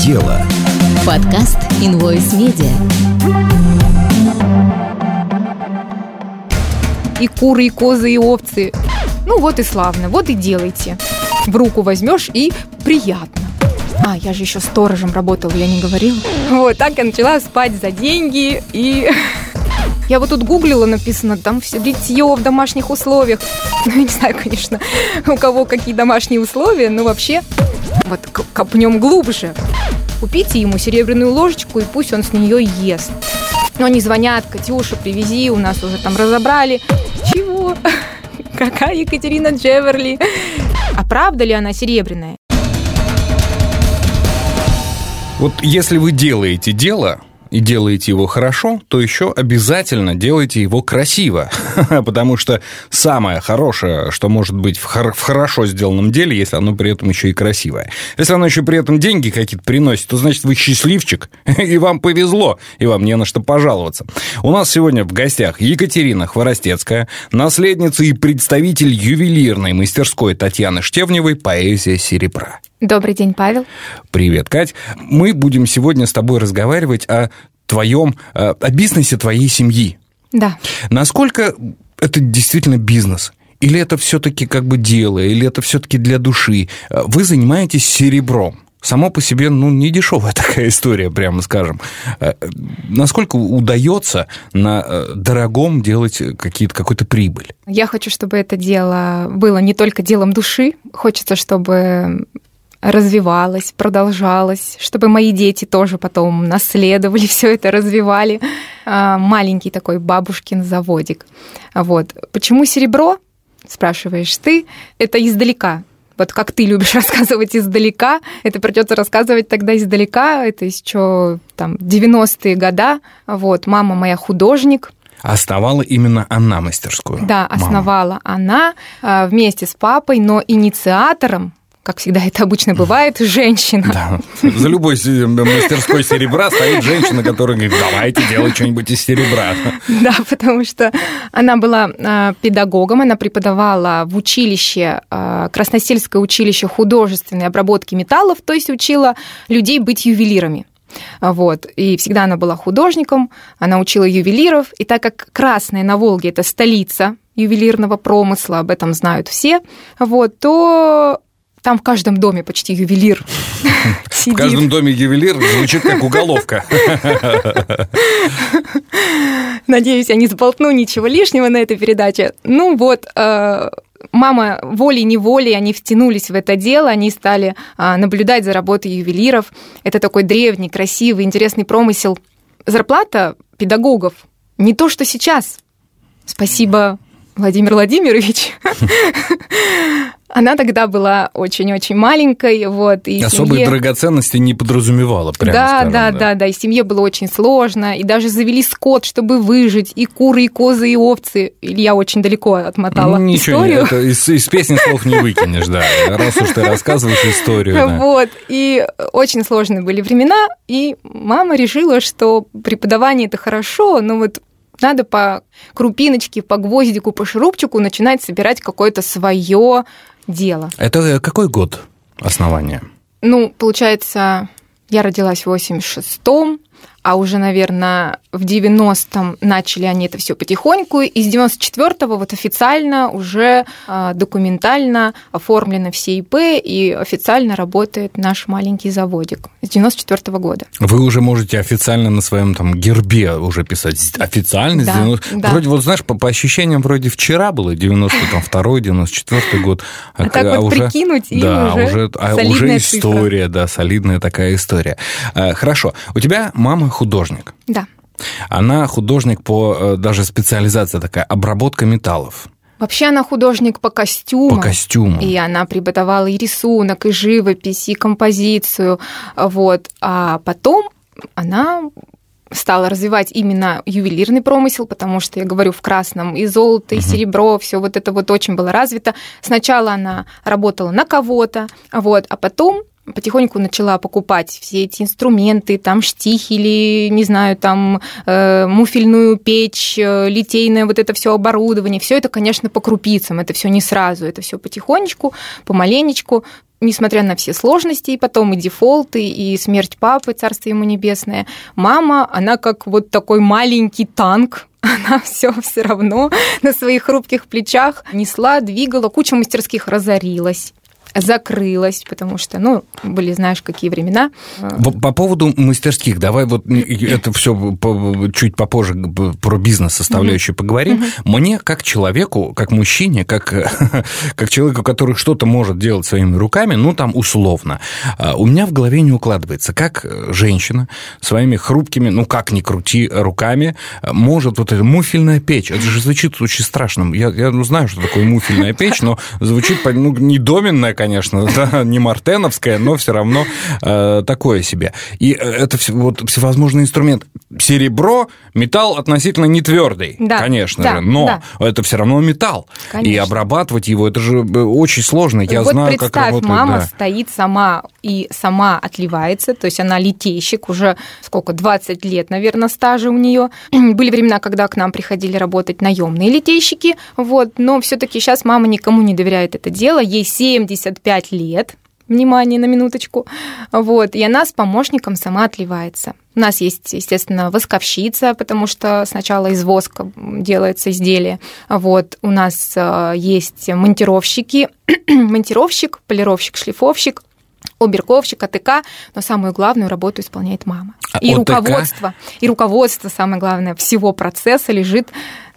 дело. Подкаст Invoice Media. И куры, и козы, и овцы. Ну вот и славно, вот и делайте. В руку возьмешь и приятно. А, я же еще сторожем работала, я не говорила. Вот, так я начала спать за деньги и... Я вот тут гуглила, написано, там все литье в домашних условиях. Ну, я не знаю, конечно, у кого какие домашние условия, но вообще вот копнем глубже. Купите ему серебряную ложечку, и пусть он с нее ест. Но они звонят, Катюша, привези, у нас уже там разобрали. Чего? Какая Екатерина Джеверли? А правда ли она серебряная? Вот если вы делаете дело, и делаете его хорошо, то еще обязательно делайте его красиво. Потому что самое хорошее, что может быть в, хор- в хорошо сделанном деле, если оно при этом еще и красивое. Если оно еще при этом деньги какие-то приносит, то значит вы счастливчик, и вам повезло, и вам не на что пожаловаться. У нас сегодня в гостях Екатерина Хворостецкая, наследница и представитель ювелирной мастерской Татьяны Штевневой «Поэзия серебра». Добрый день, Павел. Привет, Кать. Мы будем сегодня с тобой разговаривать о твоем, э, о бизнесе твоей семьи. Да. Насколько это действительно бизнес? Или это все-таки как бы дело, или это все-таки для души? Э, вы занимаетесь серебром. Само по себе, ну, не дешевая такая история, прямо скажем. Э, насколько удается на дорогом делать какие-то, какую-то прибыль? Я хочу, чтобы это дело было не только делом души. Хочется, чтобы развивалась, продолжалась, чтобы мои дети тоже потом наследовали, все это развивали. А, маленький такой бабушкин заводик. Вот. Почему серебро, спрашиваешь ты, это издалека. Вот как ты любишь рассказывать издалека, это придется рассказывать тогда издалека, это еще там 90-е года. Вот, мама моя художник, Основала именно она мастерскую. Да, основала мама. она а, вместе с папой, но инициатором как всегда это обычно бывает, женщина. Да. За любой мастерской серебра стоит женщина, которая говорит, давайте делать что-нибудь из серебра. Да, потому что она была а, педагогом, она преподавала в училище, а, Красносельское училище художественной обработки металлов, то есть учила людей быть ювелирами. Вот. И всегда она была художником, она учила ювелиров. И так как Красная на Волге – это столица ювелирного промысла, об этом знают все, вот, то там в каждом доме почти ювелир В каждом доме ювелир звучит как уголовка. Надеюсь, я не сболтну ничего лишнего на этой передаче. Ну вот, э, мама волей-неволей, они втянулись в это дело, они стали а, наблюдать за работой ювелиров. Это такой древний, красивый, интересный промысел. Зарплата педагогов не то, что сейчас. Спасибо, Владимир Владимирович. Она тогда была очень-очень маленькой, вот, и Особые семье... драгоценности не подразумевала, прямо да, скажем, да, да, да, да, и семье было очень сложно, и даже завели скот, чтобы выжить, и куры, и козы, и овцы. Я очень далеко отмотала ну, Ничего историю. Это из, из песни слов не выкинешь, да, раз уж ты рассказываешь историю. Да. Вот, и очень сложные были времена, и мама решила, что преподавание это хорошо, но вот надо по крупиночке, по гвоздику, по шурупчику начинать собирать какое-то свое дело. Это какой год основания? Ну, получается, я родилась в 86-м, а уже, наверное, в 90-м начали они это все потихоньку, и с 94-го вот официально уже а, документально оформлены все ИП, и официально работает наш маленький заводик с 94-го года. Вы уже можете официально на своем там гербе уже писать официально? Да, 90... да. Вроде, вот знаешь, по, по ощущениям, вроде вчера было 92-й, 94-й год. А, а так а вот уже, прикинуть, да, уже, уже, а уже история, цифра. да, солидная такая история. А, хорошо. У тебя мама художник. Да. Она художник по э, даже специализация такая обработка металлов. Вообще она художник по костюму. По костюму. И она преподавала и рисунок, и живопись, и композицию. Вот. А потом она стала развивать именно ювелирный промысел, потому что, я говорю, в красном и золото, и uh-huh. серебро, все вот это вот очень было развито. Сначала она работала на кого-то, вот, а потом потихоньку начала покупать все эти инструменты, там штихели, не знаю, там э, муфельную печь, э, литейное вот это все оборудование. Все это, конечно, по крупицам, это все не сразу, это все потихонечку, помаленечку. несмотря на все сложности, и потом и дефолты, и смерть папы, царство ему небесное, мама, она как вот такой маленький танк, она все все равно на своих хрупких плечах несла, двигала, куча мастерских разорилась закрылась, потому что, ну, были, знаешь, какие времена. По поводу мастерских, давай вот это все чуть попозже про бизнес составляющую угу. поговорим. Угу. Мне, как человеку, как мужчине, как, как человеку, который что-то может делать своими руками, ну, там, условно, а, у меня в голове не укладывается, как женщина своими хрупкими, ну, как ни крути, руками может вот эта муфельная печь, это же звучит очень страшно. Я, я ну, знаю, что такое муфельная печь, но звучит, ну, не доменная, конечно, да, не мартеновская, но все равно э, такое себе. И э, это все, вот всевозможный инструмент. Серебро, металл относительно не твердый, да, конечно да, же, но да. это все равно металл. Конечно. И обрабатывать его, это же э, очень сложно. Я вот знаю, представь, как работает. мама да. стоит сама и сама отливается, то есть она литейщик, уже сколько, 20 лет, наверное, стажа у нее. Были времена, когда к нам приходили работать наемные литейщики, вот, но все-таки сейчас мама никому не доверяет это дело, ей 70 75 лет, внимание на минуточку, вот, и она с помощником сама отливается. У нас есть, естественно, восковщица, потому что сначала из воска делается изделие. Вот, у нас э, есть монтировщики, монтировщик, полировщик, шлифовщик, оберковщик, АТК, но самую главную работу исполняет мама. А и ОТК? руководство, и руководство, самое главное, всего процесса лежит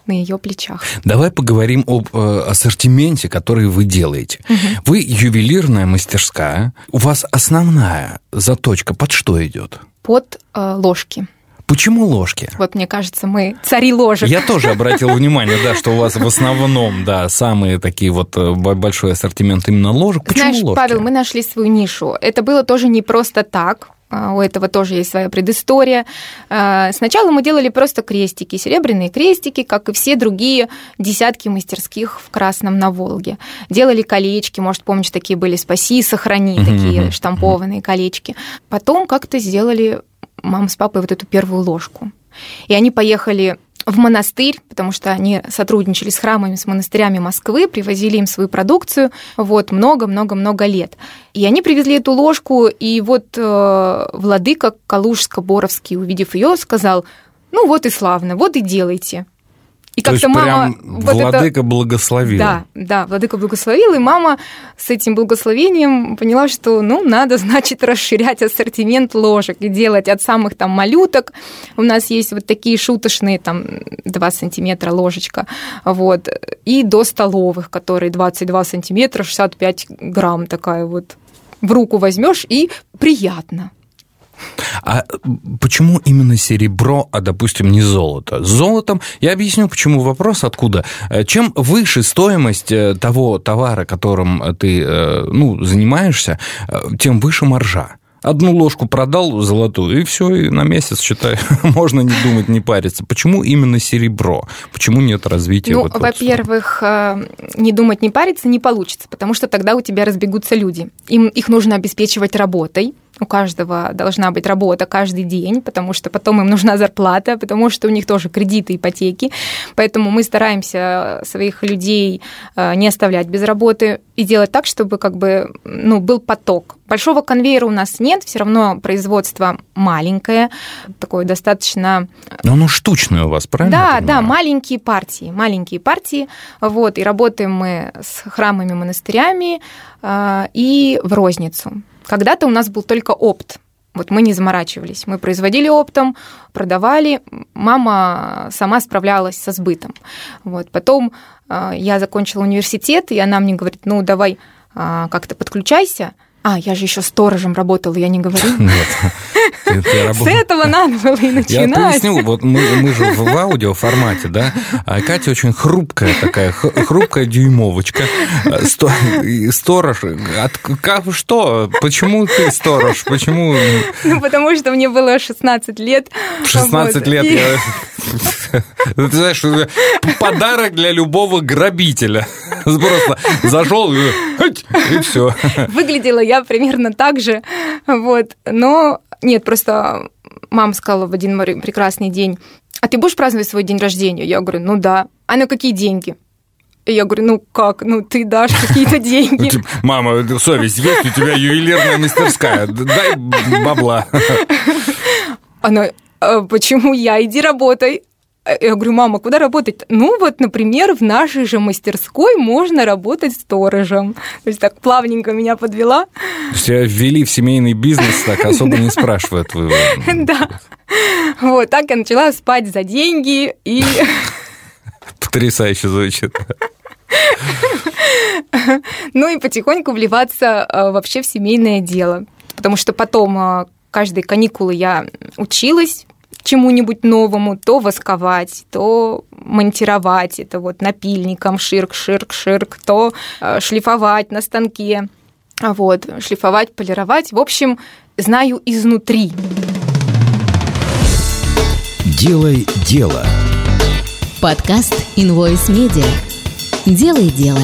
на ее плечах. Давай поговорим об э, ассортименте, который вы делаете. Угу. Вы ювелирная мастерская. У вас основная заточка под что идет? Под э, ложки. Почему ложки? Вот мне кажется, мы цари ложек. Я тоже обратил внимание, да, что у вас в основном, да, самые такие вот э, большой ассортимент именно ложек. Почему Знаешь, ложки? Павел, мы нашли свою нишу. Это было тоже не просто так. А, у этого тоже есть своя предыстория. А, сначала мы делали просто крестики, серебряные крестики, как и все другие десятки мастерских в Красном на Волге. Делали колечки, может, помнишь, такие были «Спаси, сохрани», такие штампованные колечки. Потом как-то сделали мама с папой вот эту первую ложку. И они поехали в монастырь, потому что они сотрудничали с храмами, с монастырями Москвы, привозили им свою продукцию вот много-много-много лет. И они привезли эту ложку, и вот э, владыка Калужско-Боровский, увидев ее, сказал, ну вот и славно, вот и делайте. И как-то мама... Вот владыка это... благословил. Да, да, владыка благословил, и мама с этим благословением поняла, что, ну, надо, значит, расширять ассортимент ложек и делать от самых там малюток. У нас есть вот такие шуточные, там, 2 сантиметра ложечка, вот, и до столовых, которые 22 сантиметра, 65 грамм такая вот в руку возьмешь и приятно. А почему именно серебро, а, допустим, не золото? С золотом, я объясню, почему вопрос откуда. Э, чем выше стоимость э, того товара, которым ты э, ну, занимаешься, тем выше маржа. Одну ложку продал золотую, и все, и на месяц, считай, можно не думать, не париться. Почему именно серебро? Почему нет развития? Ну, вот во-первых, не думать, не париться не получится, потому что тогда у тебя разбегутся люди. Им, их нужно обеспечивать работой, у каждого должна быть работа каждый день, потому что потом им нужна зарплата, потому что у них тоже кредиты, ипотеки. Поэтому мы стараемся своих людей э, не оставлять без работы и делать так, чтобы как бы ну, был поток. Большого конвейера у нас нет, все равно производство маленькое, такое достаточно... Но оно штучное у вас, правильно? Да, да, маленькие партии, маленькие партии. Вот, и работаем мы с храмами, монастырями э, и в розницу. Когда-то у нас был только опт. Вот мы не заморачивались. Мы производили оптом, продавали. Мама сама справлялась со сбытом. Вот. Потом э, я закончила университет, и она мне говорит, ну, давай э, как-то подключайся. А, я же еще сторожем работала, я не говорю. Нет. С этого надо было и начинать. Я поясню, вот мы, мы же в аудио формате, да, а Катя очень хрупкая такая, хрупкая дюймовочка. Сторож, от, как, что? Почему ты сторож? Почему? Ну, потому что мне было 16 лет. 16 вот. лет и... я... Ты знаешь, подарок для любого грабителя. Просто зашел и все. Выглядела я примерно так же. Вот. Но нет, просто мама сказала в один прекрасный день, а ты будешь праздновать свой день рождения? Я говорю, ну да. А на какие деньги? И я говорю, ну как, ну ты дашь какие-то деньги. Типа, Мама, совесть есть, у тебя ювелирная мастерская, дай бабла. Она, «А почему я, иди работай. Я говорю, мама, куда работать? Ну вот, например, в нашей же мастерской можно работать сторожем. То есть так плавненько меня подвела. То есть тебя ввели в семейный бизнес, так особо не спрашивают. Да. Вот, так я начала спать за деньги и... Потрясающе звучит. Ну и потихоньку вливаться э, вообще в семейное дело. Потому что потом э, каждые каникулы я училась чему-нибудь новому, то восковать, то монтировать, это вот напильником ширк, ширк, ширк, то э, шлифовать на станке, вот, шлифовать, полировать. В общем, знаю изнутри. Делай дело. Подкаст Invoice Media. Делай дело.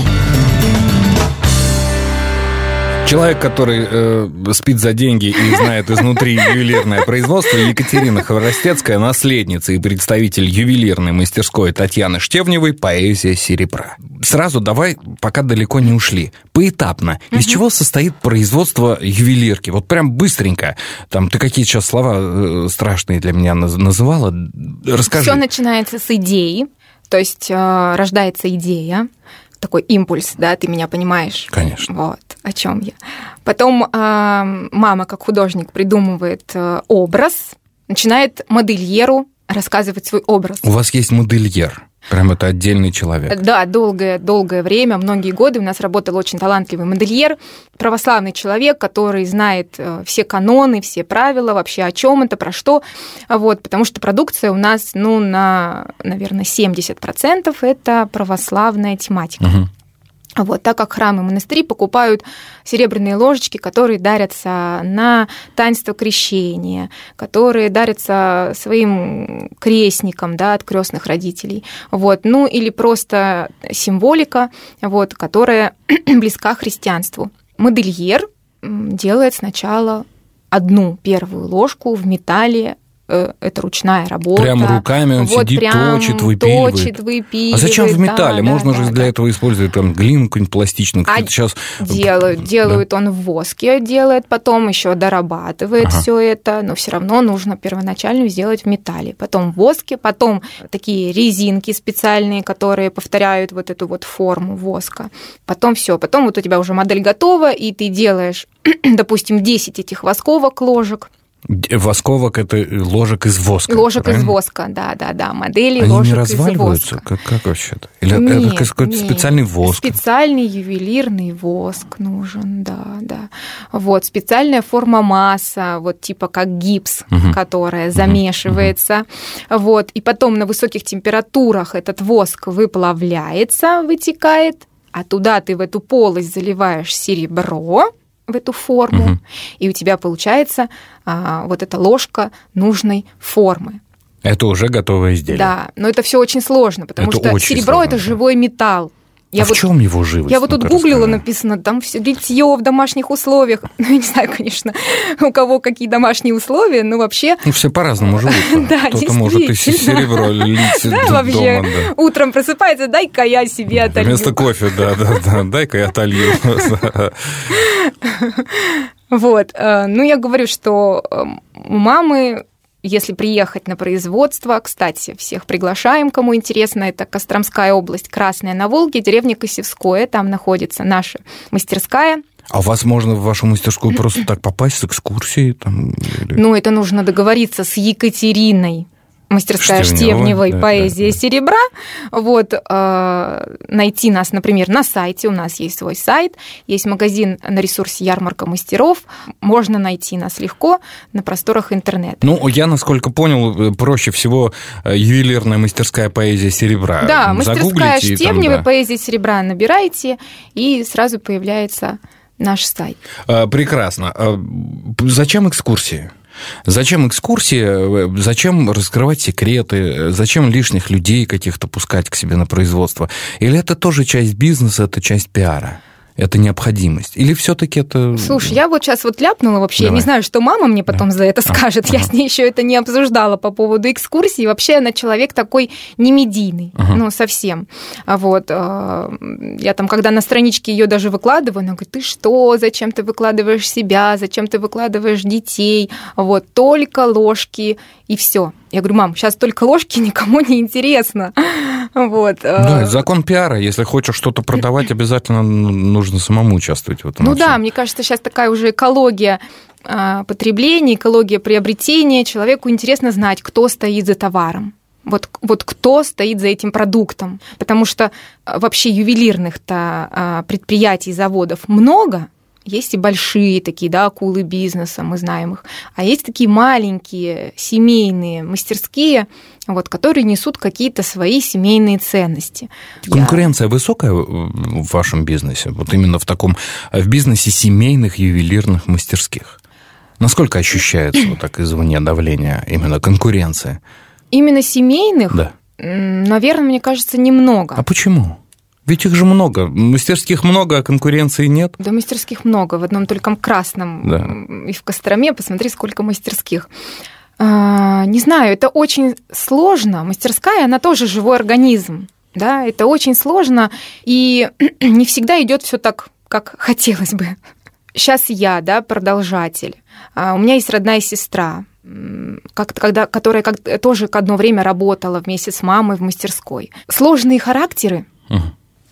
Человек, который э, спит за деньги и знает изнутри ювелирное производство, Екатерина Хворостецкая, наследница и представитель ювелирной мастерской Татьяны Штевневой «Поэзия серебра». Сразу давай, пока далеко не ушли, поэтапно. Из чего состоит производство ювелирки? Вот прям быстренько. Там ты какие сейчас слова э, страшные для меня называла? Расскажи. Все начинается с идеи, то есть э, рождается идея, такой импульс, да, ты меня понимаешь. Конечно. Вот о чем я. Потом э, мама, как художник, придумывает э, образ, начинает модельеру рассказывать свой образ. У вас есть модельер? Прям это отдельный человек. Да, долгое, долгое время, многие годы у нас работал очень талантливый модельер, православный человек, который знает э, все каноны, все правила, вообще о чем это, про что. Вот, потому что продукция у нас, ну, на, наверное, 70% это православная тематика. Угу. Вот, так как храмы и монастыри покупают серебряные ложечки, которые дарятся на таинство крещения, которые дарятся своим крестникам да, от крестных родителей. Вот, ну или просто символика, вот, которая близка христианству. Модельер делает сначала одну первую ложку в металле это ручная работа. Прям руками он вот сидит, точит, выпиливает. Точит, выпиливает. А зачем в металле? Да, Можно да, же да, для да. этого использовать там глину какую-нибудь пластичную. А сейчас... Делают, делают да? он в воске, делает потом еще дорабатывает ага. все это, но все равно нужно первоначально сделать в металле. Потом в воске, потом такие резинки специальные, которые повторяют вот эту вот форму воска. Потом все, потом вот у тебя уже модель готова, и ты делаешь, допустим, 10 этих восковок ложек, Восковок – это ложек из воска. Ложек правильно? из воска, да, да, да. Модели Они ложек не разваливаются? из воска. Как, как вообще-то? Или нет, это какой-то нет. специальный воск? Специальный ювелирный воск нужен, да, да. Вот, специальная форма масса, вот типа как гипс, угу. которая замешивается. Угу. Вот, и потом на высоких температурах этот воск выплавляется, вытекает, а туда ты в эту полость заливаешь серебро, в эту форму, угу. и у тебя получается а, вот эта ложка нужной формы. Это уже готовое изделие. Да, но это все очень сложно, потому это что серебро сложно. это живой металл. Я а вот, в чем его живость? Я вот тут гуглила, написано, там все литье в домашних условиях. Ну, я не знаю, конечно, у кого какие домашние условия, но вообще... Ну, все по-разному живут. Да, Кто-то может и серебро лить да, вообще. Утром просыпается, дай-ка я себе отолью. Вместо кофе, да, да, да, дай-ка я отолью. Вот. Э, ну, я говорю, что э, у мамы если приехать на производство, кстати, всех приглашаем, кому интересно, это Костромская область, Красная на Волге, деревня Косевское, там находится наша мастерская. А у вас можно в вашу мастерскую просто так попасть с экскурсией? Там, или... Ну, это нужно договориться с Екатериной мастерская Штевневой, да, поэзия да, серебра. Вот, э, найти нас, например, на сайте, у нас есть свой сайт, есть магазин на ресурсе «Ярмарка мастеров», можно найти нас легко на просторах интернета. Ну, я, насколько понял, проще всего э, ювелирная мастерская поэзия серебра. Да, мастерская Штевневой, там, да. поэзия серебра набираете, и сразу появляется наш сайт. Э, прекрасно. Э, зачем экскурсии? Зачем экскурсии, зачем раскрывать секреты, зачем лишних людей каких-то пускать к себе на производство? Или это тоже часть бизнеса, это часть пиара? Это необходимость? Или все-таки это... Слушай, я вот сейчас вот ляпнула вообще, Давай. я не знаю, что мама мне потом да. за это скажет. Ага. Я с ней еще это не обсуждала по поводу экскурсии. Вообще она человек такой не медийный, ага. ну, совсем. А вот а, я там, когда на страничке ее даже выкладываю, она говорит, ты что, зачем ты выкладываешь себя, зачем ты выкладываешь детей, вот, только ложки и все. Я говорю, мам, сейчас только ложки никому не интересно. Вот. Э. Да, закон пиара. Если хочешь что-то продавать, обязательно нужно самому участвовать в этом. Ну да, мне кажется, сейчас такая уже экология а, потребления, экология приобретения. Человеку интересно знать, кто стоит за товаром. Вот, вот кто стоит за этим продуктом. Потому что а, вообще ювелирных-то предприятий, заводов много, есть и большие такие, да, акулы бизнеса, мы знаем их. А есть такие маленькие семейные мастерские, вот, которые несут какие-то свои семейные ценности. Конкуренция Я... высокая в вашем бизнесе? Вот именно в таком, в бизнесе семейных ювелирных мастерских? Насколько ощущается вот так извне давление, именно конкуренция? Именно семейных? Да. Наверное, мне кажется, немного. А почему? Ведь их же много. Мастерских много, а конкуренции нет. Да, мастерских много. В одном только красном да. и в Костроме посмотри, сколько мастерских. А, не знаю, это очень сложно. Мастерская, она тоже живой организм. Да, это очень сложно, и не всегда идет все так, как хотелось бы. Сейчас я, да, продолжатель. А, у меня есть родная сестра, как когда, которая как, тоже одно время работала вместе с мамой в мастерской. Сложные характеры, угу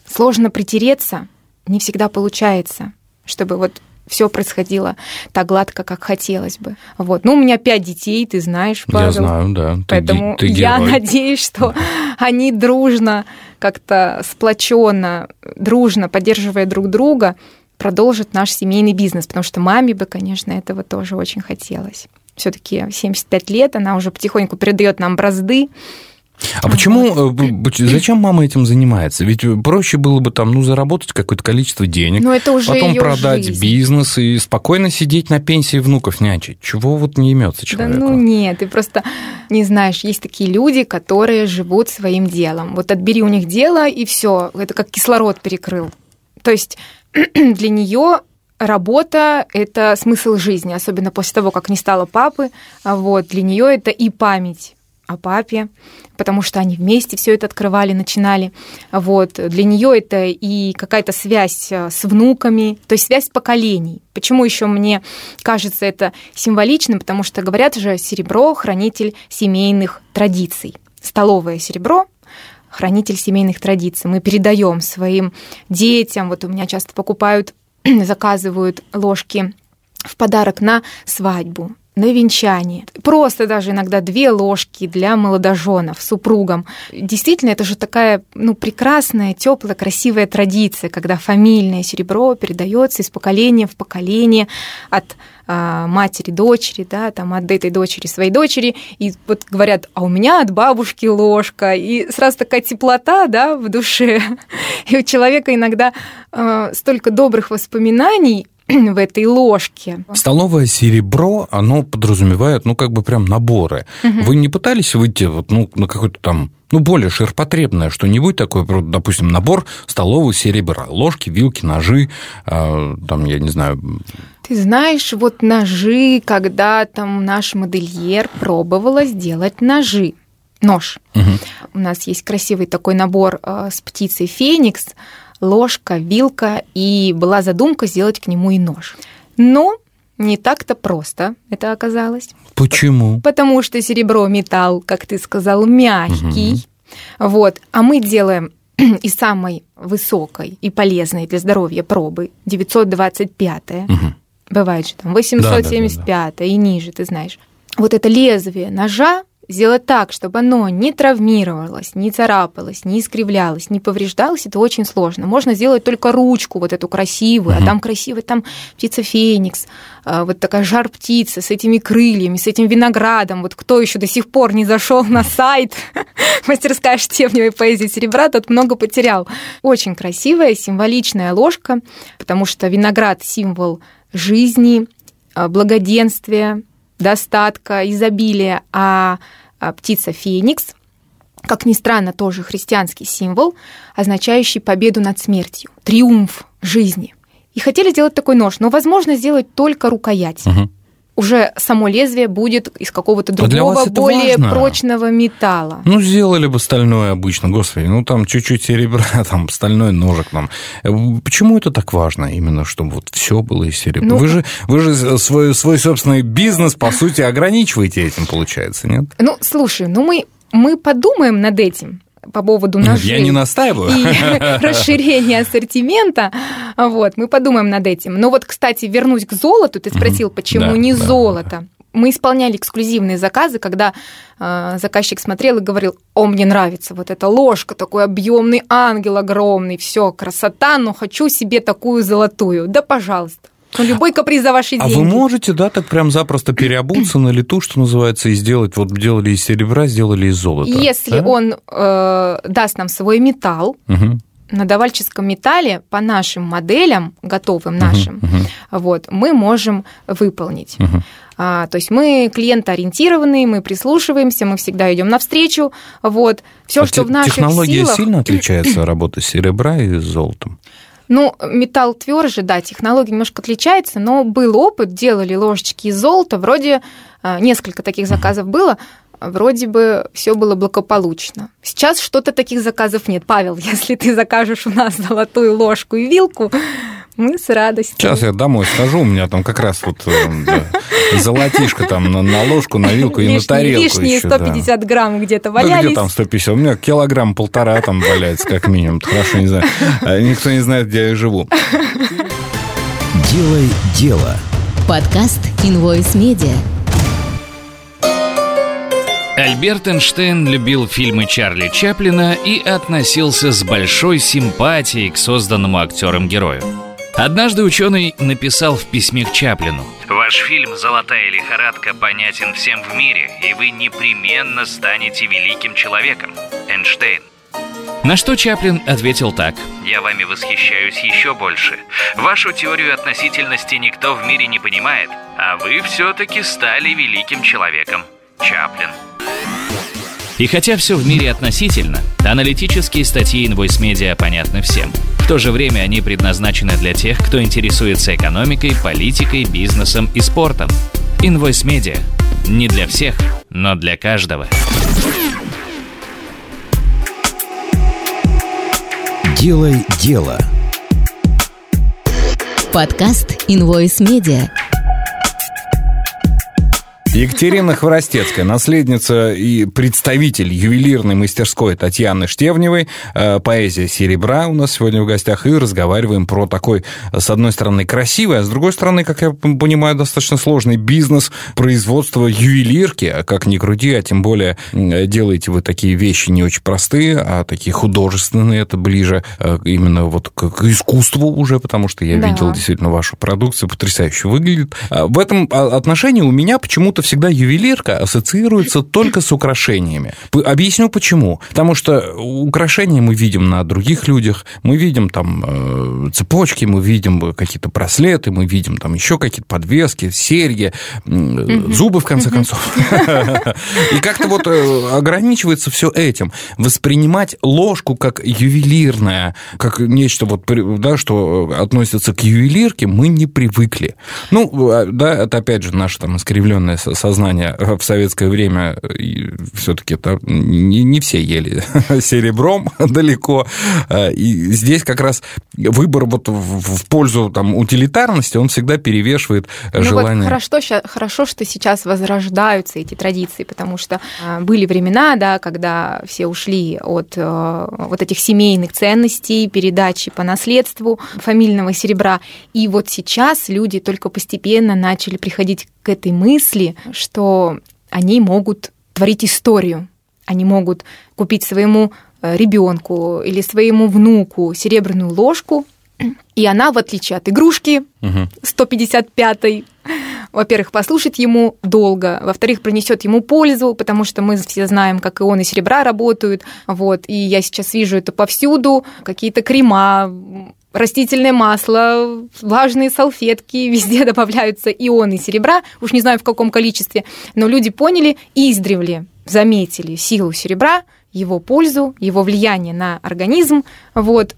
сложно притереться, не всегда получается, чтобы вот все происходило так гладко, как хотелось бы. Вот. Ну, у меня пять детей, ты знаешь, Павел. Я знаю, да. Ты, Поэтому ты я надеюсь, что они дружно, как-то сплоченно, дружно, поддерживая друг друга, продолжат наш семейный бизнес, потому что маме бы, конечно, этого тоже очень хотелось. Все-таки 75 лет, она уже потихоньку передает нам бразды, а почему, э, зачем мама этим занимается? Ведь проще было бы там, ну, заработать какое-то количество денег, Но это уже потом продать жизнь. бизнес и спокойно сидеть на пенсии внуков нянчить. Чего вот не имется человеку? Да ну нет, ты просто не знаешь, есть такие люди, которые живут своим делом. Вот отбери у них дело, и все, это как кислород перекрыл. То есть для нее работа – это смысл жизни, особенно после того, как не стало папы. Вот, для нее это и память о папе, потому что они вместе все это открывали, начинали. Вот. Для нее это и какая-то связь э, с внуками, то есть связь поколений. Почему еще мне кажется это символичным? Потому что говорят же, серебро – хранитель семейных традиций. Столовое серебро хранитель семейных традиций. Мы передаем своим детям. Вот у меня часто покупают, заказывают ложки в подарок на свадьбу, на венчание. Просто даже иногда две ложки для молодоженов, супругам. Действительно, это же такая ну, прекрасная, теплая, красивая традиция, когда фамильное серебро передается из поколения в поколение от а, матери дочери, да, там от этой дочери своей дочери, и вот говорят, а у меня от бабушки ложка, и сразу такая теплота, да, в душе. И у человека иногда э, столько добрых воспоминаний в этой ложке. Столовое серебро, оно подразумевает, ну, как бы прям наборы. Угу. Вы не пытались выйти вот, ну, на какой-то там ну, более ширпотребное что-нибудь такое, допустим, набор столового серебра, ложки, вилки, ножи, э, там, я не знаю... Ты знаешь, вот ножи, когда там наш модельер пробовала сделать ножи, нож. Угу. У нас есть красивый такой набор э, с птицей Феникс, ложка, вилка, и была задумка сделать к нему и нож. Но не так-то просто это оказалось. Почему? Потому что серебро, металл, как ты сказал, мягкий. Угу. Вот. А мы делаем из самой высокой и полезной для здоровья пробы 925 угу. Бывает же там 875 да, да, да, и ниже, ты знаешь. Вот это лезвие ножа сделать так, чтобы оно не травмировалось, не царапалось, не искривлялось, не повреждалось, это очень сложно. Можно сделать только ручку вот эту красивую, угу. а там красивая там птица Феникс, а, вот такая жар птица с этими крыльями, с этим виноградом. Вот кто еще до сих пор не зашел на сайт мастерская штевневой поэзии серебра, тот много потерял. Очень красивая, символичная ложка, потому что виноград – символ жизни, а, благоденствия, достатка, изобилия, а, а птица Феникс, как ни странно, тоже христианский символ, означающий победу над смертью, триумф жизни. и хотели сделать такой нож, но возможно сделать только рукоять. Мгм. Уже само лезвие будет из какого-то А другого, это более важно? прочного металла. Ну, сделали бы стальное обычно, господи, ну, там чуть-чуть серебра, там, стальной ножик там. Э, Почему это так важно, именно, чтобы вот все было из серебра? Ну- вы же, вы же свой, свой собственный бизнес, по сути, ограничиваете этим, получается, нет? Ну, слушай, ну мы, мы подумаем над этим по поводу ножей. Я не настаиваю. и расширение ассортимента. Вот, мы подумаем над этим. Но вот, кстати, вернусь к золоту. Ты спросил, почему Да, не да, золото? Мы исполняли эксклюзивные заказы, когда э, заказчик смотрел и говорил, о, мне нравится вот эта ложка, такой объемный ангел огромный, все, красота, но хочу себе такую золотую. Да, пожалуйста. Ну, любой каприз за ваши А деньги. вы можете, да, так прям запросто переобуться на лету, что называется, и сделать, вот делали из серебра, сделали из золота. Если да? он э, даст нам свой металл, Мгм, на давальческом металле по нашим моделям, готовым нашим, мгм. вот, мы можем выполнить. Мгм. А, то есть мы клиентоориентированные, мы прислушиваемся, мы всегда идем навстречу. Вот. Все, А что те- в наших Технология силах. сильно отличается работы серебра и с золотом? Ну, металл тверже, да, технология немножко отличается, но был опыт, делали ложечки из золота, вроде а, несколько таких заказов было, вроде бы все было благополучно. Сейчас что-то таких заказов нет. Павел, если ты закажешь у нас золотую ложку и вилку, мы с радостью. Сейчас я домой схожу, у меня там как раз вот э, да, золотишко там на, на ложку, на вилку и на тарелку Лишние еще, да. 150 грамм где-то Да где валялись. там 150? У меня килограмм полтора там валяется, как минимум. Хорошо, не знаю. А Никто не знает, где я живу. Делай дело. Подкаст Invoice Media. Альберт Эйнштейн любил фильмы Чарли Чаплина и относился с большой симпатией к созданному актером герою. Однажды ученый написал в письме к Чаплину «Ваш фильм «Золотая лихорадка» понятен всем в мире, и вы непременно станете великим человеком. Эйнштейн». На что Чаплин ответил так. «Я вами восхищаюсь еще больше. Вашу теорию относительности никто в мире не понимает, а вы все-таки стали великим человеком. Чаплин». И хотя все в мире относительно, аналитические статьи Invoice Media понятны всем. В то же время они предназначены для тех, кто интересуется экономикой, политикой, бизнесом и спортом. Invoice Media. Не для всех, но для каждого. Делай дело. Подкаст Invoice Media. Екатерина Хворостецкая, наследница и представитель ювелирной мастерской Татьяны Штевневой. Э, Поэзия серебра у нас сегодня в гостях. И разговариваем про такой, с одной стороны, красивый, а с другой стороны, как я понимаю, достаточно сложный бизнес производства ювелирки. А как ни крути, а тем более делаете вы такие вещи не очень простые, а такие художественные. Это ближе э, именно вот к, к искусству уже, потому что я Да. видел действительно вашу продукцию, потрясающе выглядит. А В этом а, отношении у меня почему-то всегда ювелирка ассоциируется только с украшениями. Объясню почему. Потому что украшения мы видим на других людях, мы видим там э, цепочки, мы видим какие-то браслеты, мы видим там еще какие-то подвески, серьги, зубы, в конце концов. И как-то вот э, ограничивается все этим. Воспринимать ложку как ювелирное, как нечто вот, да, что относится к ювелирке, мы не привыкли. Ну, э, да, это опять же наше там искривленное со- сознание в советское время. Все-таки это не, не все ели серебром далеко. Э, И здесь как раз выбор вот в, пользу там утилитарности, он всегда перевешивает Ну желание. вот хорошо, хорошо, что сейчас возрождаются эти традиции, потому что а, были времена, да, когда все ушли от э, вот этих семейных ценностей, передачи по наследству фамильного серебра. И вот сейчас люди только постепенно начали приходить к этой мысли, что они могут творить историю. Они могут купить своему ребенку или своему внуку серебряную ложку, и она, в отличие от игрушки, Мгм. 155-й, во-первых, послушать ему долго, во-вторых, принесет ему пользу, потому что мы все знаем, как ионы серебра работают, вот, и я сейчас вижу это повсюду, какие-то крема, растительное масло, влажные салфетки, везде добавляются ионы серебра, уж не знаю в каком количестве, но люди поняли издревле, заметили силу серебра, его пользу, его влияние на организм. Вот.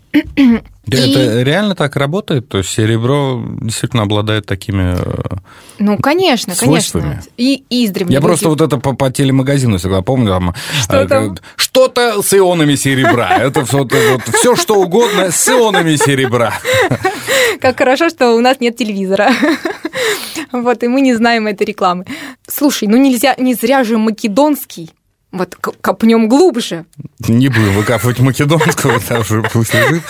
Да, И- Это реально так работает? То есть серебро действительно обладает такими... э, Ну, конечно, Свойствами. конечно. И издревле. Я просто вот это по, по телемагазину всегда помню. Там, Что э, там? Что-то с ионами серебра. Это все, что угодно с ионами серебра. Как хорошо, что у нас нет телевизора. Вот, и мы не знаем этой рекламы. Слушай, ну нельзя, не зря же македонский. Вот копнем глубже, Не будем выкапывать македонского, там же пусть лежит.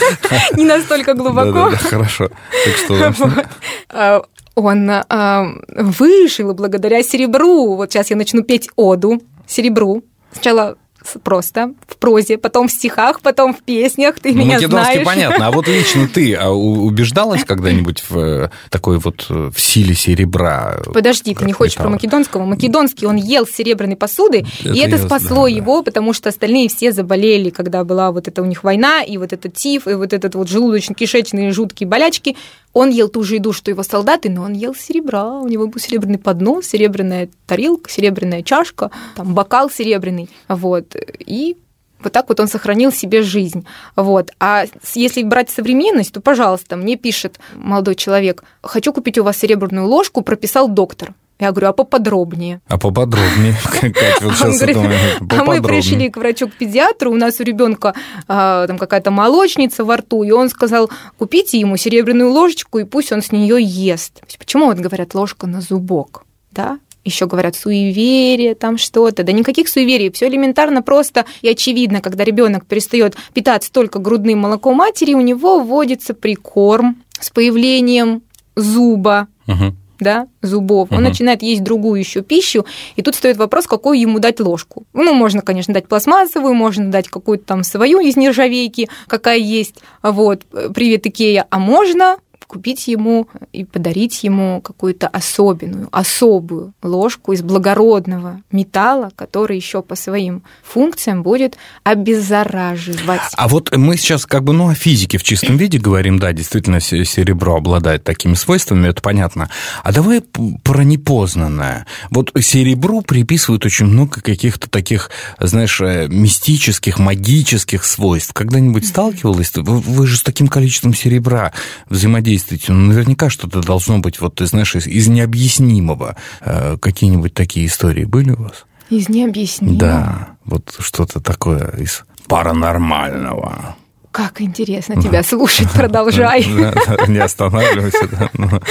не настолько глубоко. Да-да-да, хорошо. Так что. А, Он а, выжил благодаря серебру. Вот сейчас я начну петь оду серебру. Сначала просто в прозе, потом в стихах, потом в песнях. Ты Ну, меня македонский знаешь. понятно, а вот лично ты а, убеждалась когда-нибудь в э, такой вот э, в силе серебра? Подожди, ты не хочешь про македонского? Македонский, он ел серебряной посуды, Это и это я спасло да. его, потому что остальные все заболели, когда была вот эта у них война, и вот этот тиф, и вот этот вот желудочно-кишечные жуткие болячки. Он ел ту же еду, что его солдаты, но он ел серебра. У него был серебряный поднос, серебряная тарелка, серебряная чашка, там бокал серебряный. Вот. И вот так вот он сохранил себе жизнь. Вот. А если брать современность, то, пожалуйста, мне пишет молодой человек, хочу купить у вас серебряную ложку, прописал доктор. Я говорю, а поподробнее. А поподробнее, Катя, вот сейчас а мы пришли к врачу, к педиатру, у нас у ребенка там какая-то молочница во рту, и он сказал, купите ему серебряную ложечку, и пусть он с нее ест. Почему вот говорят ложка на зубок? Да? Еще говорят суеверие, там что-то. Да никаких суеверий. Все элементарно просто и очевидно, когда ребенок перестает питаться только грудным молоком матери, у него вводится прикорм с появлением зуба, Мгм. Да, зубов, он Мгм. начинает есть другую еще пищу, и тут стоит вопрос, какую ему дать ложку. Ну, можно, конечно, дать пластмассовую, можно дать какую-то там свою из нержавейки, какая есть, вот, привет, Икея, а можно купить ему и подарить ему какую-то особенную, особую ложку из благородного металла, который еще по своим функциям будет обеззараживать. А вот мы сейчас как бы, ну, о физике в чистом виде говорим, да, действительно, се- серебро обладает такими свойствами, это понятно. А давай про непознанное. Вот серебру приписывают очень много каких-то таких, знаешь, э, мистических, магических свойств. Когда-нибудь сталкивалась? вы же с таким количеством серебра взаимодействуете. Ну, наверняка что-то должно быть, вот, ты знаешь, из, из необъяснимого. Э, Какие-нибудь такие истории были у вас? Из необъяснимого. Да, вот что-то такое из паранормального. Как интересно тебя слушать, продолжай. Да, да, Не останавливайся.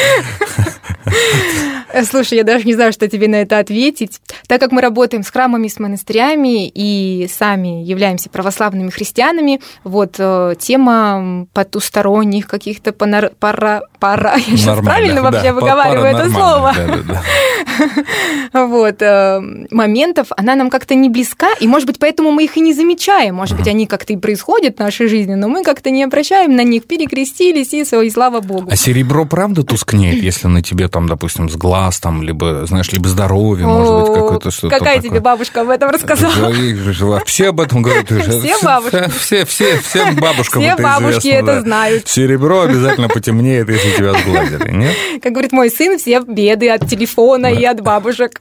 да. Э, Слушай, я даже не знаю, что тебе на это ответить. Так как мы работаем с храмами, с монастырями и сами являемся православными христианами, вот э, тема потусторонних каких-то панор- пара... пара... Я сейчас Нормально, правильно да, вообще па- выговариваю это слово? да, да, да. Вот, э, моментов, она нам как-то не близка, и, может быть, поэтому мы их и не замечаем. Может быть, они как-то и происходят в нашей жизни, но мы как-то не обращаем на них, перекрестились, и, и слава Богу. А серебро правда тускнеет, если на тебе там, допустим, с глаз, там, либо, знаешь, либо здоровье, может быть, О, какое-то что-то Какая такое. тебе бабушка об этом рассказала? Все об этом говорят. Все бабушки. Все, все, всем бабушкам Все бабушки это знают. Серебро обязательно потемнеет, если тебя сгладили, нет? Как говорит мой сын, все беды от телефона и от бабушек.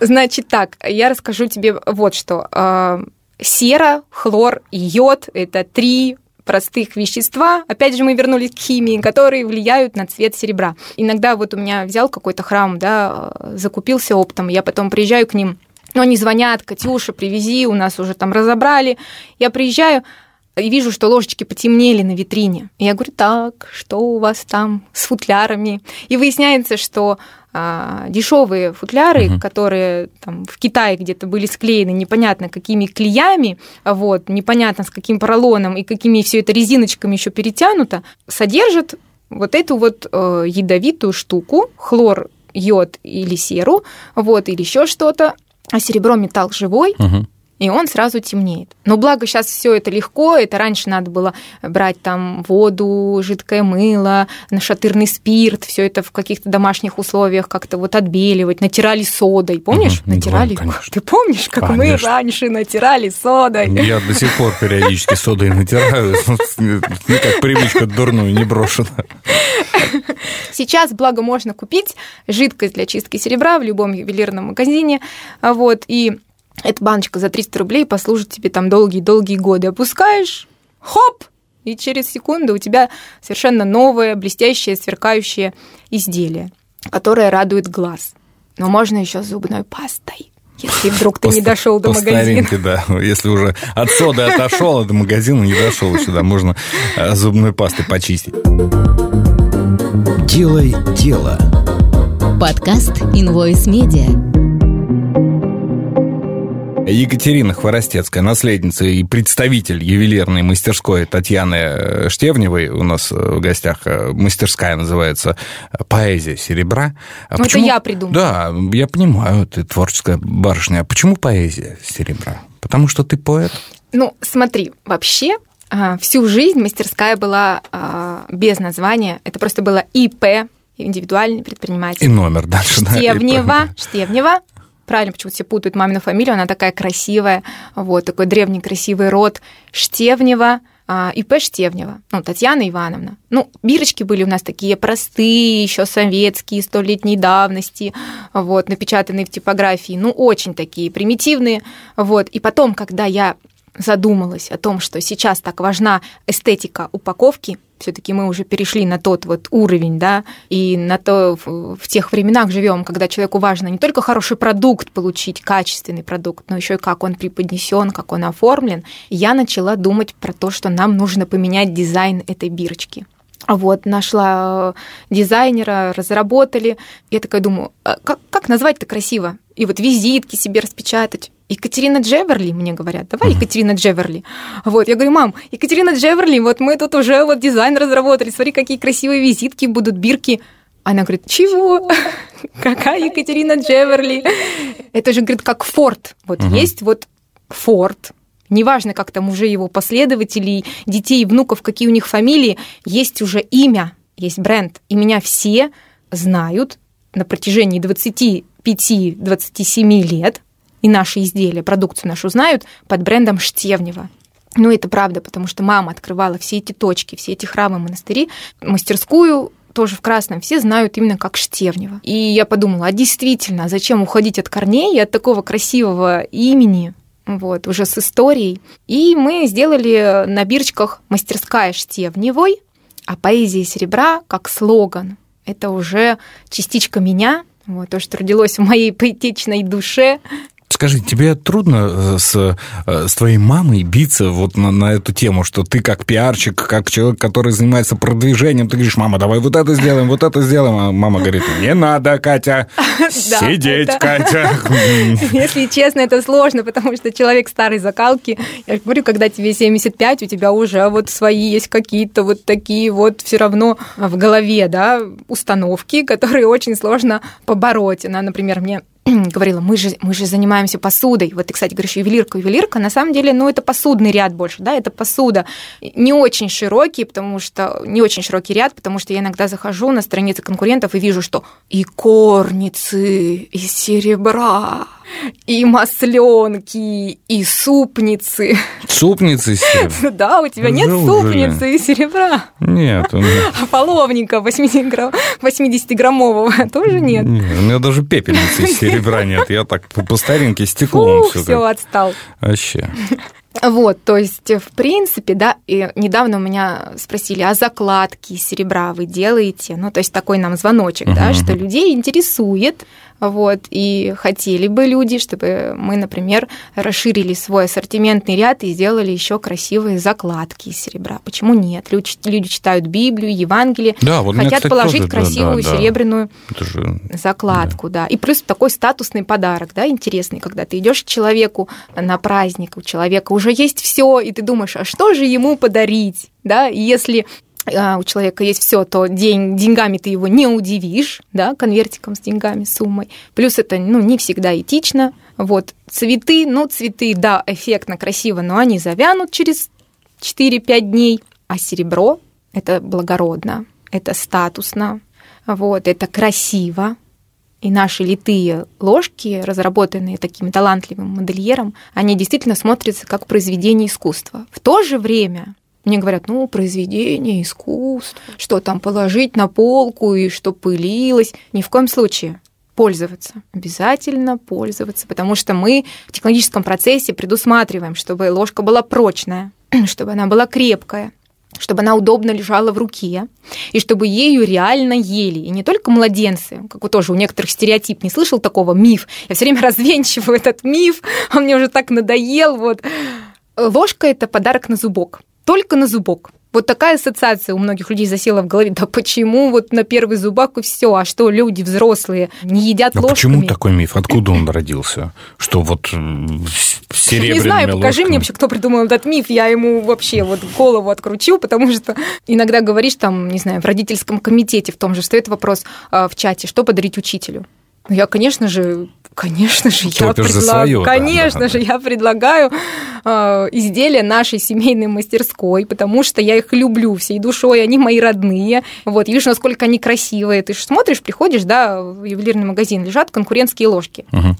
Значит так, я расскажу тебе вот что. А, Сера, хлор йод – это три простых вещества. Опять же, мы вернулись к химии, которые влияют на цвет серебра. Иногда вот у меня взял какой-то храм, да, закупился оптом, я потом приезжаю к ним, но они звонят, Катюша, привези, у нас уже там разобрали. Я приезжаю, и вижу, что ложечки потемнели на витрине. И я говорю, так, что у вас там с футлярами? И выясняется, что а, дешевые футляры, Мгм. которые там, в Китае где-то были склеены непонятно какими клеями, вот, непонятно с каким поролоном и какими все это резиночками еще перетянуто, содержат вот эту вот э, ядовитую штуку, хлор, йод или серу, вот, или еще что-то, а серебро металл живой, Мгм. И он сразу темнеет. Но благо сейчас все это легко, это раньше надо было брать там воду, жидкое мыло, нашатырный спирт, все это в каких-то домашних условиях как-то вот отбеливать, натирали содой, помнишь? Натирали. да, конечно. Ты помнишь, как мы Конечно. раньше натирали содой? Я до сих пор периодически содой натираю. Никак привычка дурную не брошена. Сейчас, благо, можно купить жидкость для чистки серебра в любом ювелирном магазине, вот, и эта баночка за 300 рублей послужит тебе там долгие-долгие годы. Опускаешь, хоп, и через секунду у тебя совершенно новое, блестящее, сверкающее изделие, которое радует глаз. Но можно еще зубной пастой. Если вдруг ты По не дошел до по магазина. старинке, да. Если уже от соды отошел, а до магазина не дошел сюда, можно э, зубной пастой почистить. Делай дело. Подкаст Invoice Media. Екатерина Хворостецкая, наследница и представитель ювелирной мастерской Татьяны э, Штевневой у нас э, в гостях. Э, Мастерская называется «Поэзия серебра». А Ну, это я придумала. Да, я понимаю, ты творческая барышня. А почему поэзия серебра? Потому что ты поэт? Ну, смотри, вообще а, всю жизнь мастерская была а, без названия. Это просто было ИП, индивидуальный предприниматель. И номер дальше. да, Штевнева, правильно. Штевнева. Правильно, почему-то все путают мамину фамилию, она такая красивая, вот, такой древний красивый род. Штевнева, а, ИП Штевнева, ну, Татьяна Ивановна. Ну, бирочки были у нас такие простые, еще советские, столетней давности, вот, напечатанные в типографии, ну, очень такие примитивные, вот. И потом, когда я задумалась о том, что сейчас так важна эстетика упаковки, все-таки мы уже перешли на тот вот уровень, да, и на то в, в тех временах живем, когда человеку важно не только хороший продукт получить, качественный продукт, но еще и как он преподнесен, как он оформлен. Я начала думать про то, что нам нужно поменять дизайн этой бирочки. Вот, нашла дизайнера, разработали. Я такая думаю, а как, как назвать-то красиво? И вот визитки себе распечатать. Екатерина Джеверли, мне говорят, давай Екатерина Джеверли. Вот, я говорю, мам, Екатерина Джеверли, вот мы тут уже вот дизайн разработали, смотри, какие красивые визитки будут, бирки. Она говорит, чего? Какая Екатерина Джеверли? Это же, говорит, как Форд. Вот есть вот Форд, неважно, как там уже его последователей, детей, внуков, какие у них фамилии, есть уже имя, есть бренд. И меня все знают на протяжении 25-27 лет, и наши изделия, продукцию нашу знают под брендом Штевнева. Ну, это правда, потому что мама открывала все эти точки, все эти храмы, монастыри, мастерскую тоже в красном, все знают именно как Штевнева. И я подумала, а действительно, зачем уходить от корней от такого красивого имени, вот, уже с историей. И мы сделали на бирочках «Мастерская Штевневой», а «Поэзия серебра» как слоган. Это уже частичка меня, вот, то, что родилось в моей поэтичной душе. Скажи, тебе трудно э, с, э, с твоей мамой биться вот на, на эту тему, что ты как пиарщик, как человек, который занимается продвижением, ты говоришь, мама, давай вот это сделаем, вот это сделаем, а мама говорит, не надо, Катя, сидеть, Катя. Если честно, это сложно, потому что человек старой закалки, я говорю, когда тебе 75, у тебя уже вот свои есть какие-то вот такие вот все равно в голове, да, установки, которые очень сложно побороть. Она, например, мне говорила, мы же, мы же занимаемся посудой. Вот ты, кстати, говоришь, ювелирка, ювелирка. На самом деле, ну, это посудный ряд больше, да, это посуда. Не очень широкий, потому что... Не очень широкий ряд, потому что я иногда захожу на страницы конкурентов и вижу, что и корницы из серебра, и масленки, и супницы. Супницы серебра? Да, у тебя нет супницы из серебра. Нет, у меня, А половника 80-граммового тоже нет. нет, у меня даже пепельницы из серебра нет. Я так по, старинке стеклом все. все, отстал. Вообще. Вот, то есть, в принципе, да, и недавно у меня спросили, а закладки серебра вы делаете? Ну, то есть, такой нам звоночек, да, Мгм. что людей интересует, вот, и хотели бы люди, чтобы мы, например, расширили свой ассортиментный ряд и сделали еще красивые закладки из серебра. Почему нет? Люди, люди читают Библию, Евангелие, Да, вот меня, хотят кстати, положить тоже, да, красивую да, да. серебряную же закладку, да. И плюс такой статусный подарок, да, интересный, когда ты идешь к человеку на праздник, у человека уже есть все, и ты думаешь, а что же ему подарить, да? И если у человека есть все, то день, деньгами ты его не удивишь, да, конвертиком с деньгами, суммой. Плюс это, ну, не всегда этично. Вот цветы, ну, цветы, да, эффектно, красиво, но они завянут через 4-5 дней. А серебро – это благородно, это статусно, вот, это красиво. И наши литые ложки, разработанные таким талантливым модельером, они действительно смотрятся как произведение искусства. В то же время мне говорят, ну, произведение искусства, что там положить на полку и что пылилось. Ни в коем случае. пользоваться, обязательно пользоваться, потому что мы в технологическом процессе предусматриваем, чтобы ложка была прочная, чтобы она была крепкая, чтобы она удобно лежала в руке, и чтобы ею реально ели. И не только младенцы, как вот тоже у некоторых стереотип, не слышал такого, миф. Я все время развенчиваю этот миф, он мне уже так надоел. Вот. Ложка – это подарок на зубок, только на зубок. Вот такая ассоциация у многих людей засела в голове. Да почему вот на первый зубак и все? А что люди взрослые не едят а ложками? почему такой миф? Откуда он родился? Что вот серебряными Не знаю, покажи ложками? мне вообще, кто придумал этот миф. Я ему вообще вот голову откручу, потому что иногда говоришь там, не знаю, в родительском комитете в том же стоит вопрос э, в чате, что подарить учителю. Ну, я, конечно же, конечно же, я предлагаю, конечно да, же, да. я предлагаю э, изделия нашей семейной мастерской, потому что я их люблю всей душой, они мои родные. Вот, видишь, насколько они красивые. Ты же смотришь, приходишь, да, в ювелирный магазин, лежат конкурентские ложки. Угу.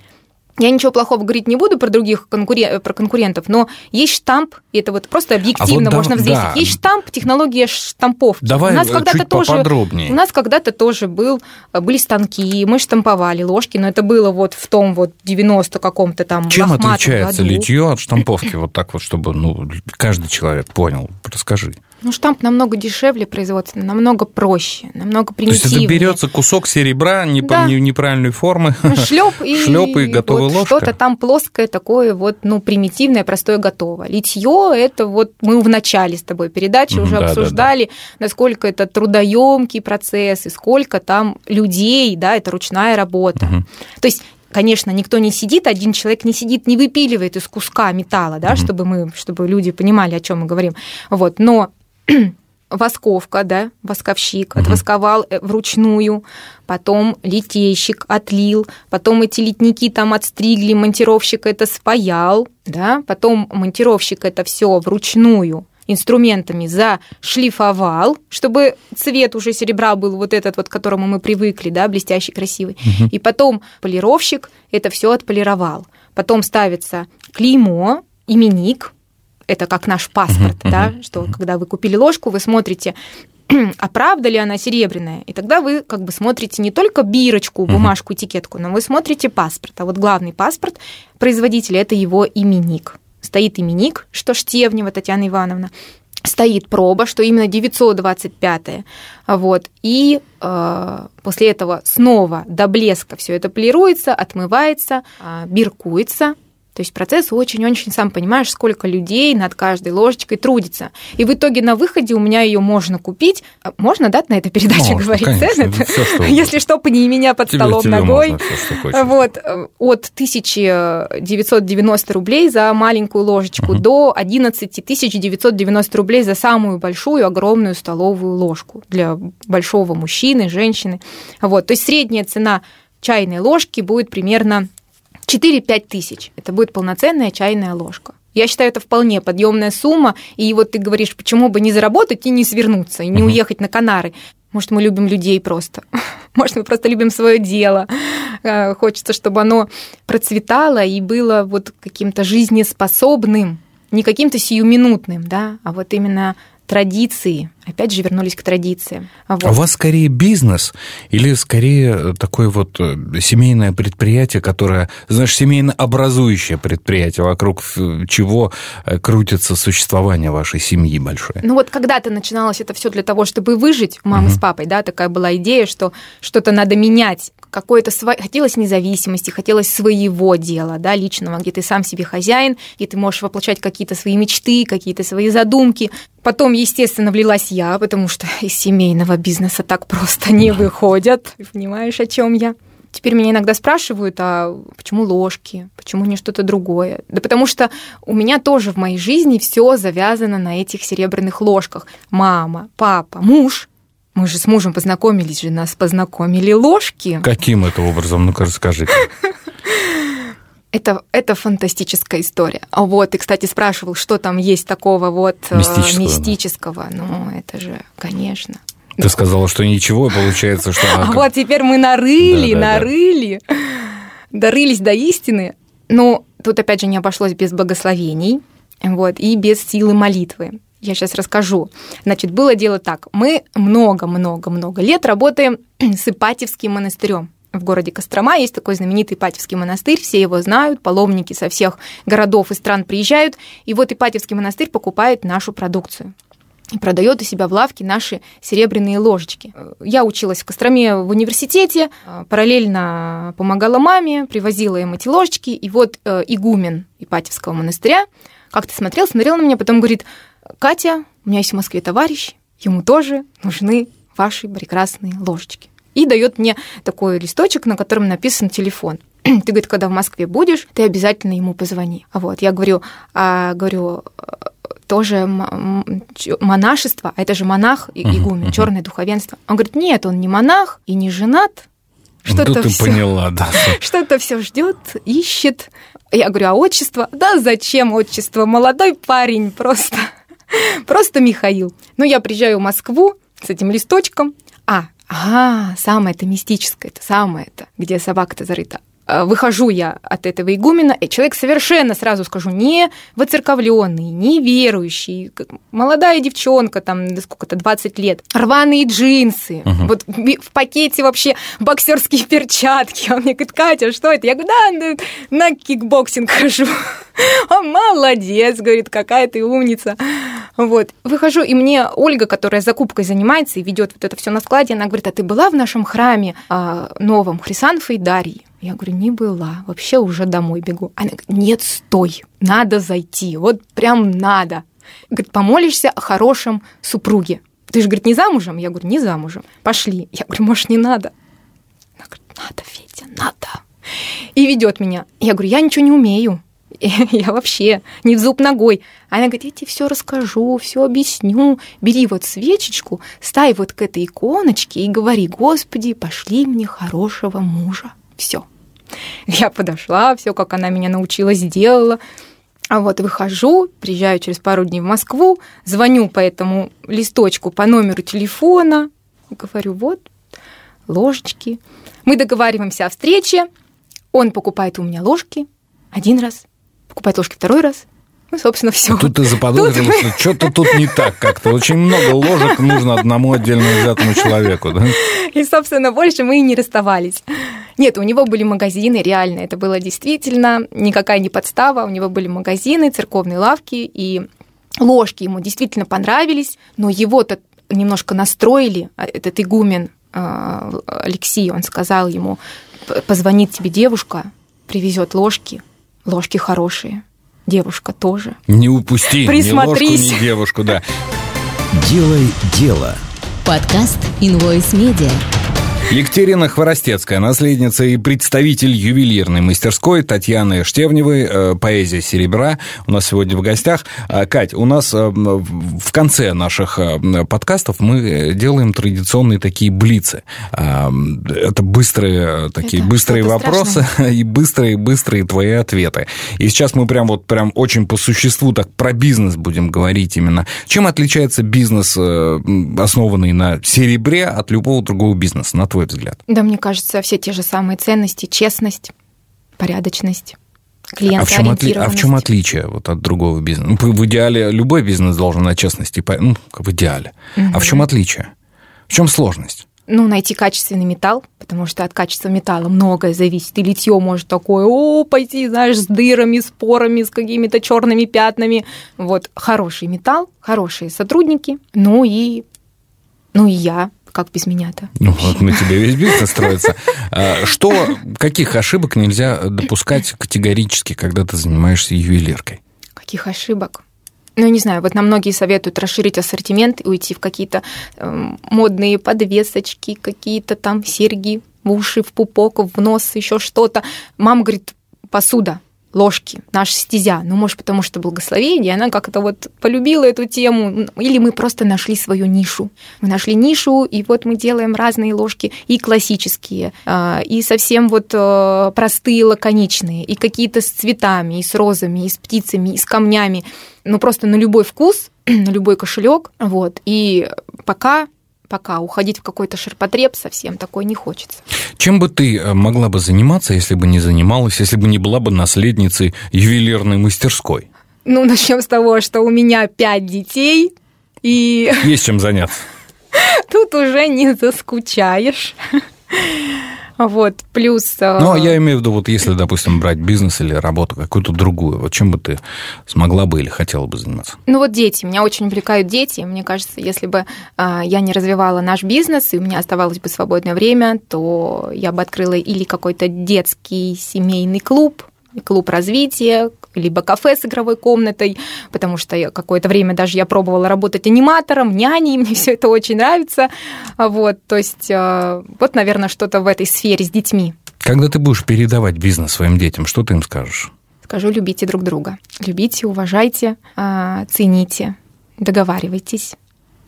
Я ничего плохого говорить не буду про других конкурен... про конкурентов, но есть штамп, и это вот просто объективно а вот можно да, взвесить. Да. Есть штамп, технология штамповки. Давай у нас когда-то тоже. У нас когда-то тоже был, были станки, мы штамповали ложки, но это было вот в том вот 90 каком-то там Чем отличается году. литье от штамповки? Вот так вот, чтобы ну, каждый человек понял. Расскажи. Ну, штамп намного дешевле производственно, намного проще, намного примитивнее. То есть это берется кусок серебра не да. неправильной формы, шлеп и, шлеп и готовая вот ложка. Что-то там плоское такое вот, ну, примитивное, простое, готово. Литье это вот мы в начале с тобой передачи уже да, обсуждали, да, да. насколько это трудоемкий процесс и сколько там людей, да, это ручная работа. Угу. То есть конечно, никто не сидит, один человек не сидит, не выпиливает из куска металла, да, чтобы мы, чтобы люди понимали, о чем мы говорим. Вот, но восковка, да, восковщик, угу. отвосковал э, вручную, потом литейщик отлил, потом эти литники там отстригли, монтировщик это спаял, да, потом монтировщик это все вручную инструментами зашлифовал, чтобы цвет уже серебра был вот этот вот, к которому мы привыкли, да, блестящий, красивый. Угу. И потом полировщик это все отполировал. Потом ставится клеймо, именик, это как наш паспорт, uh-huh, да, uh-huh, что когда вы купили ложку, вы смотрите, а правда ли она серебряная? И тогда вы как бы смотрите не только бирочку, бумажку, этикетку, но вы смотрите паспорт. А вот главный паспорт производителя – это его именик. Стоит именик, что Штевнева Татьяна Ивановна, стоит проба, что именно 925 вот, и э, после этого снова до блеска все это полируется, отмывается, э, биркуется, то есть процесс очень-очень, сам понимаешь, сколько людей над каждой ложечкой трудится. И в итоге на выходе у меня ее можно купить. А можно, да, на этой передаче можно, говорить конечно, цены? Все, что Если что, пни меня под тебе, столом тебе ногой. Можно все, что вот, э, от 1990 рублей за маленькую ложечку угу. до 11 990 рублей за самую большую, огромную столовую ложку для большого мужчины, женщины. Вот, то есть средняя цена чайной ложки будет примерно 4-5 тысяч. Это будет полноценная чайная ложка. Я считаю, это вполне подъемная сумма. И вот ты говоришь, почему бы не заработать и не свернуться, и не уехать на Канары. Может, мы любим людей просто. Может, мы просто любим свое дело. Э, хочется, чтобы оно процветало и было вот каким-то жизнеспособным, не каким-то сиюминутным, да, а вот именно традиции. Опять же, вернулись к традициям. Вот. А у вас скорее бизнес или скорее такое вот э, семейное предприятие, которое, знаешь, семейно образующее предприятие, вокруг чего э, крутится существование вашей семьи большой? Ну вот когда-то начиналось это все для того, чтобы выжить мамы угу. с папой, да, такая была идея, что что-то надо менять, какое-то сво... хотелось независимости, хотелось своего дела, да, личного, где ты сам себе хозяин, где ты можешь воплощать какие-то свои мечты, какие-то свои задумки. Потом, естественно, влилась я, потому что из семейного бизнеса так просто не выходят. Понимаешь, о чем я? Теперь меня иногда спрашивают, а почему ложки, почему не что-то другое? Да потому что у меня тоже в моей жизни все завязано на этих серебряных ложках. Мама, папа, муж. Мы же с мужем познакомились же, нас познакомили ложки. Каким это образом? Ну-ка расскажи. Это, это фантастическая история. А вот, и, кстати, спрашивал, что там есть такого вот э, мистического. мистического. Ну, это же, конечно. Ты сказала, что ничего, получается, что... А вот теперь мы нарыли, да, да, нарыли, да. дорылись до истины. Но тут, опять же, не обошлось без благословений вот, и без силы молитвы. Я сейчас расскажу. Значит, было дело так. Мы много-много-много лет работаем с Ипатьевским монастырем. в городе Кострома есть такой знаменитый Ипатьевский монастырь, все его знают, паломники со всех городов и стран приезжают, и вот Ипатьевский монастырь покупает нашу продукцию и продает у себя в лавке наши серебряные ложечки. Я училась в Костроме в университете, параллельно помогала маме, привозила им эти ложечки, и вот э, игумен Ипатьевского монастыря как-то смотрел, смотрел на меня, потом говорит, Катя, у меня есть в Москве товарищ, ему тоже нужны ваши прекрасные ложечки. И дает мне такой листочек, на котором написан телефон. Ты, говорит, когда в Москве будешь, ты обязательно ему позвони. Вот, я говорю, а, говорю, тоже монашество, а это же монах и игумен, uh-huh, черное духовенство. Он говорит, нет, он не монах и не женат, что-то Тут все, поняла, да. Что-то все ждет, ищет. Я говорю, а отчество? Да зачем отчество? Молодой парень просто. Просто Михаил. Ну, я приезжаю в Москву с этим листочком. А, а, самое-то мистическое, это самое-то, где собака-то зарыта. А, выхожу я от этого игумена, и человек совершенно, сразу скажу, не воцерковленный, не верующий, молодая девчонка, там, сколько-то, 20 лет, рваные джинсы, угу. вот в пакете вообще боксерские перчатки. Он мне говорит, Катя, что это? Я говорю, да, на, на кикбоксинг хожу. Он молодец, говорит, какая ты умница. Вот. Выхожу, и мне Ольга, которая закупкой занимается и ведет вот это все на складе, она говорит, а ты была в нашем храме а, новом Хрисанфа и Дарьи? Я говорю, не была, вообще уже домой бегу. Она говорит, нет, стой, надо зайти, вот прям надо. Говорит, помолишься о хорошем супруге. Ты же, говорит, не замужем? Я говорю, не замужем. Пошли. Я говорю, может, не надо? Она говорит, надо, Федя, надо. И ведет меня. Я говорю, я ничего не умею. Я вообще не в зуб ногой. Она говорит, я тебе все расскажу, все объясню. Бери вот свечечку, ставь вот к этой иконочке и говори, Господи, пошли мне хорошего мужа. Все. Я подошла, все, как она меня научила, сделала. А вот выхожу, приезжаю через пару дней в Москву, звоню по этому листочку по номеру телефона, говорю, вот, ложечки. Мы договариваемся о встрече, он покупает у меня ложки один раз, покупает ложки второй раз, ну, собственно, все. Тут ты заподозрил, тут... что что-то тут не так как-то. Очень много ложек нужно одному отдельно взятому человеку, да? И, собственно, больше мы и не расставались. Нет, у него были магазины, реально, это было действительно никакая не подстава. У него были магазины, церковные лавки, и ложки ему действительно понравились, но его-то немножко настроили, а, этот игумен а, Алексей, он сказал ему, позвонит тебе девушка, привезет ложки, ложки хорошие, девушка тоже. Не упусти ни ложку, ни девушку, да. Делай дело. Подкаст Invoice Media. Екатерина Хворостецкая, наследница и представитель ювелирной мастерской Татьяны Штевневой, э, поэзия серебра, у нас сегодня в гостях. А, Кать, у нас э, в конце наших э, подкастов мы делаем традиционные такие блицы. А, это быстрые такие это быстрые вопросы страшно. и быстрые быстрые твои ответы. И сейчас мы прям вот прям очень по существу так про бизнес будем говорить именно. Чем отличается бизнес, основанный на серебре, от любого другого бизнеса, твой взгляд? Да, мне кажется, все те же самые ценности, честность, порядочность. А в, чем отли... а в чем отличие вот от другого бизнеса? Ну, в идеале любой бизнес должен на честности, ну, в идеале. Угу. А в чем отличие? В чем сложность? Ну, найти качественный металл, потому что от качества металла многое зависит. И литье может такое, о, пойти, знаешь, с дырами, с порами, с какими-то черными пятнами. Вот хороший металл, хорошие сотрудники, ну и, ну и я, как без меня-то? Ну, вот на тебе весь бизнес строится. А что, каких ошибок нельзя допускать категорически, когда ты занимаешься ювелиркой? Каких ошибок? Ну, не знаю, вот нам многие советуют расширить ассортимент и уйти в какие-то э, модные подвесочки, какие-то там серьги в уши, в пупок, в нос, еще что-то. Мама говорит, посуда, ложки, наша стезя. Ну, может, потому что благословение, она как-то вот полюбила эту тему, или мы просто нашли свою нишу. Мы нашли нишу, и вот мы делаем разные ложки, и классические, а, и совсем вот э, простые, лаконичные, и какие-то с цветами, и с розами, и с птицами, и с камнями. Ну, просто на любой вкус, на любой кошелек. Вот. И пока пока уходить в какой-то ширпотреб совсем такой не хочется. Чем бы ты э, могла бы заниматься, если бы не занималась, если бы не была бы наследницей ювелирной мастерской? Ну, начнем с того, что у меня пять детей, и... Есть чем заняться. Тут уже не заскучаешь. Вот, плюс... Ну, а я имею в виду, вот если, допустим, брать бизнес или работу какую-то другую, вот чем бы ты смогла бы или хотела бы заниматься? Ну, вот дети. Меня очень увлекают дети. Мне кажется, если бы я не развивала наш бизнес, и у меня оставалось бы свободное время, то я бы открыла или какой-то детский семейный клуб, клуб развития, либо кафе с игровой комнатой, потому что какое-то время даже я пробовала работать аниматором, няней, мне все это очень нравится. Вот, то есть э, вот, наверное, что-то в этой сфере с детьми. Когда ты будешь передавать бизнес своим детям, что ты им скажешь? Скажу, любите друг друга. Любите, уважайте, э, цените, договаривайтесь,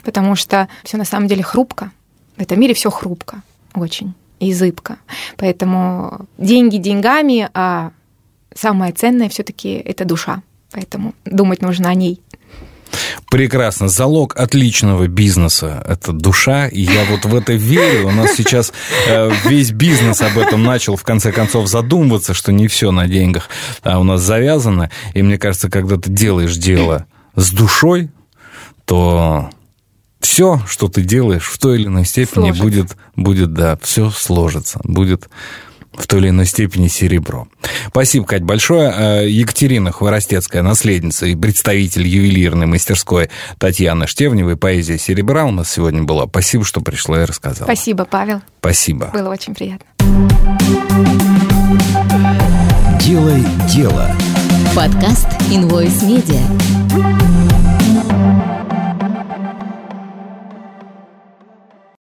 потому что все на самом деле хрупко. В этом мире все хрупко, очень и зыбко. Поэтому деньги деньгами, а самое ценное все-таки это душа. Поэтому думать нужно о ней. Прекрасно. Залог отличного бизнеса – это душа. И я вот в это верю. У нас сейчас э, весь бизнес об этом начал, в конце концов, задумываться, что не все на деньгах а у нас завязано. И мне кажется, когда ты делаешь дело с душой, то все, что ты делаешь, в той или иной степени сложится. будет, будет, да, все сложится, будет в той или иной степени серебро. Спасибо, Кать, большое. Э, Екатерина Хворостецкая, наследница и представитель ювелирной мастерской Татьяны Штевневой, поэзия серебра у нас сегодня была. Спасибо, что пришла и рассказала. Спасибо, Павел. Спасибо. Было очень приятно. Делай дело. Подкаст Invoice Media.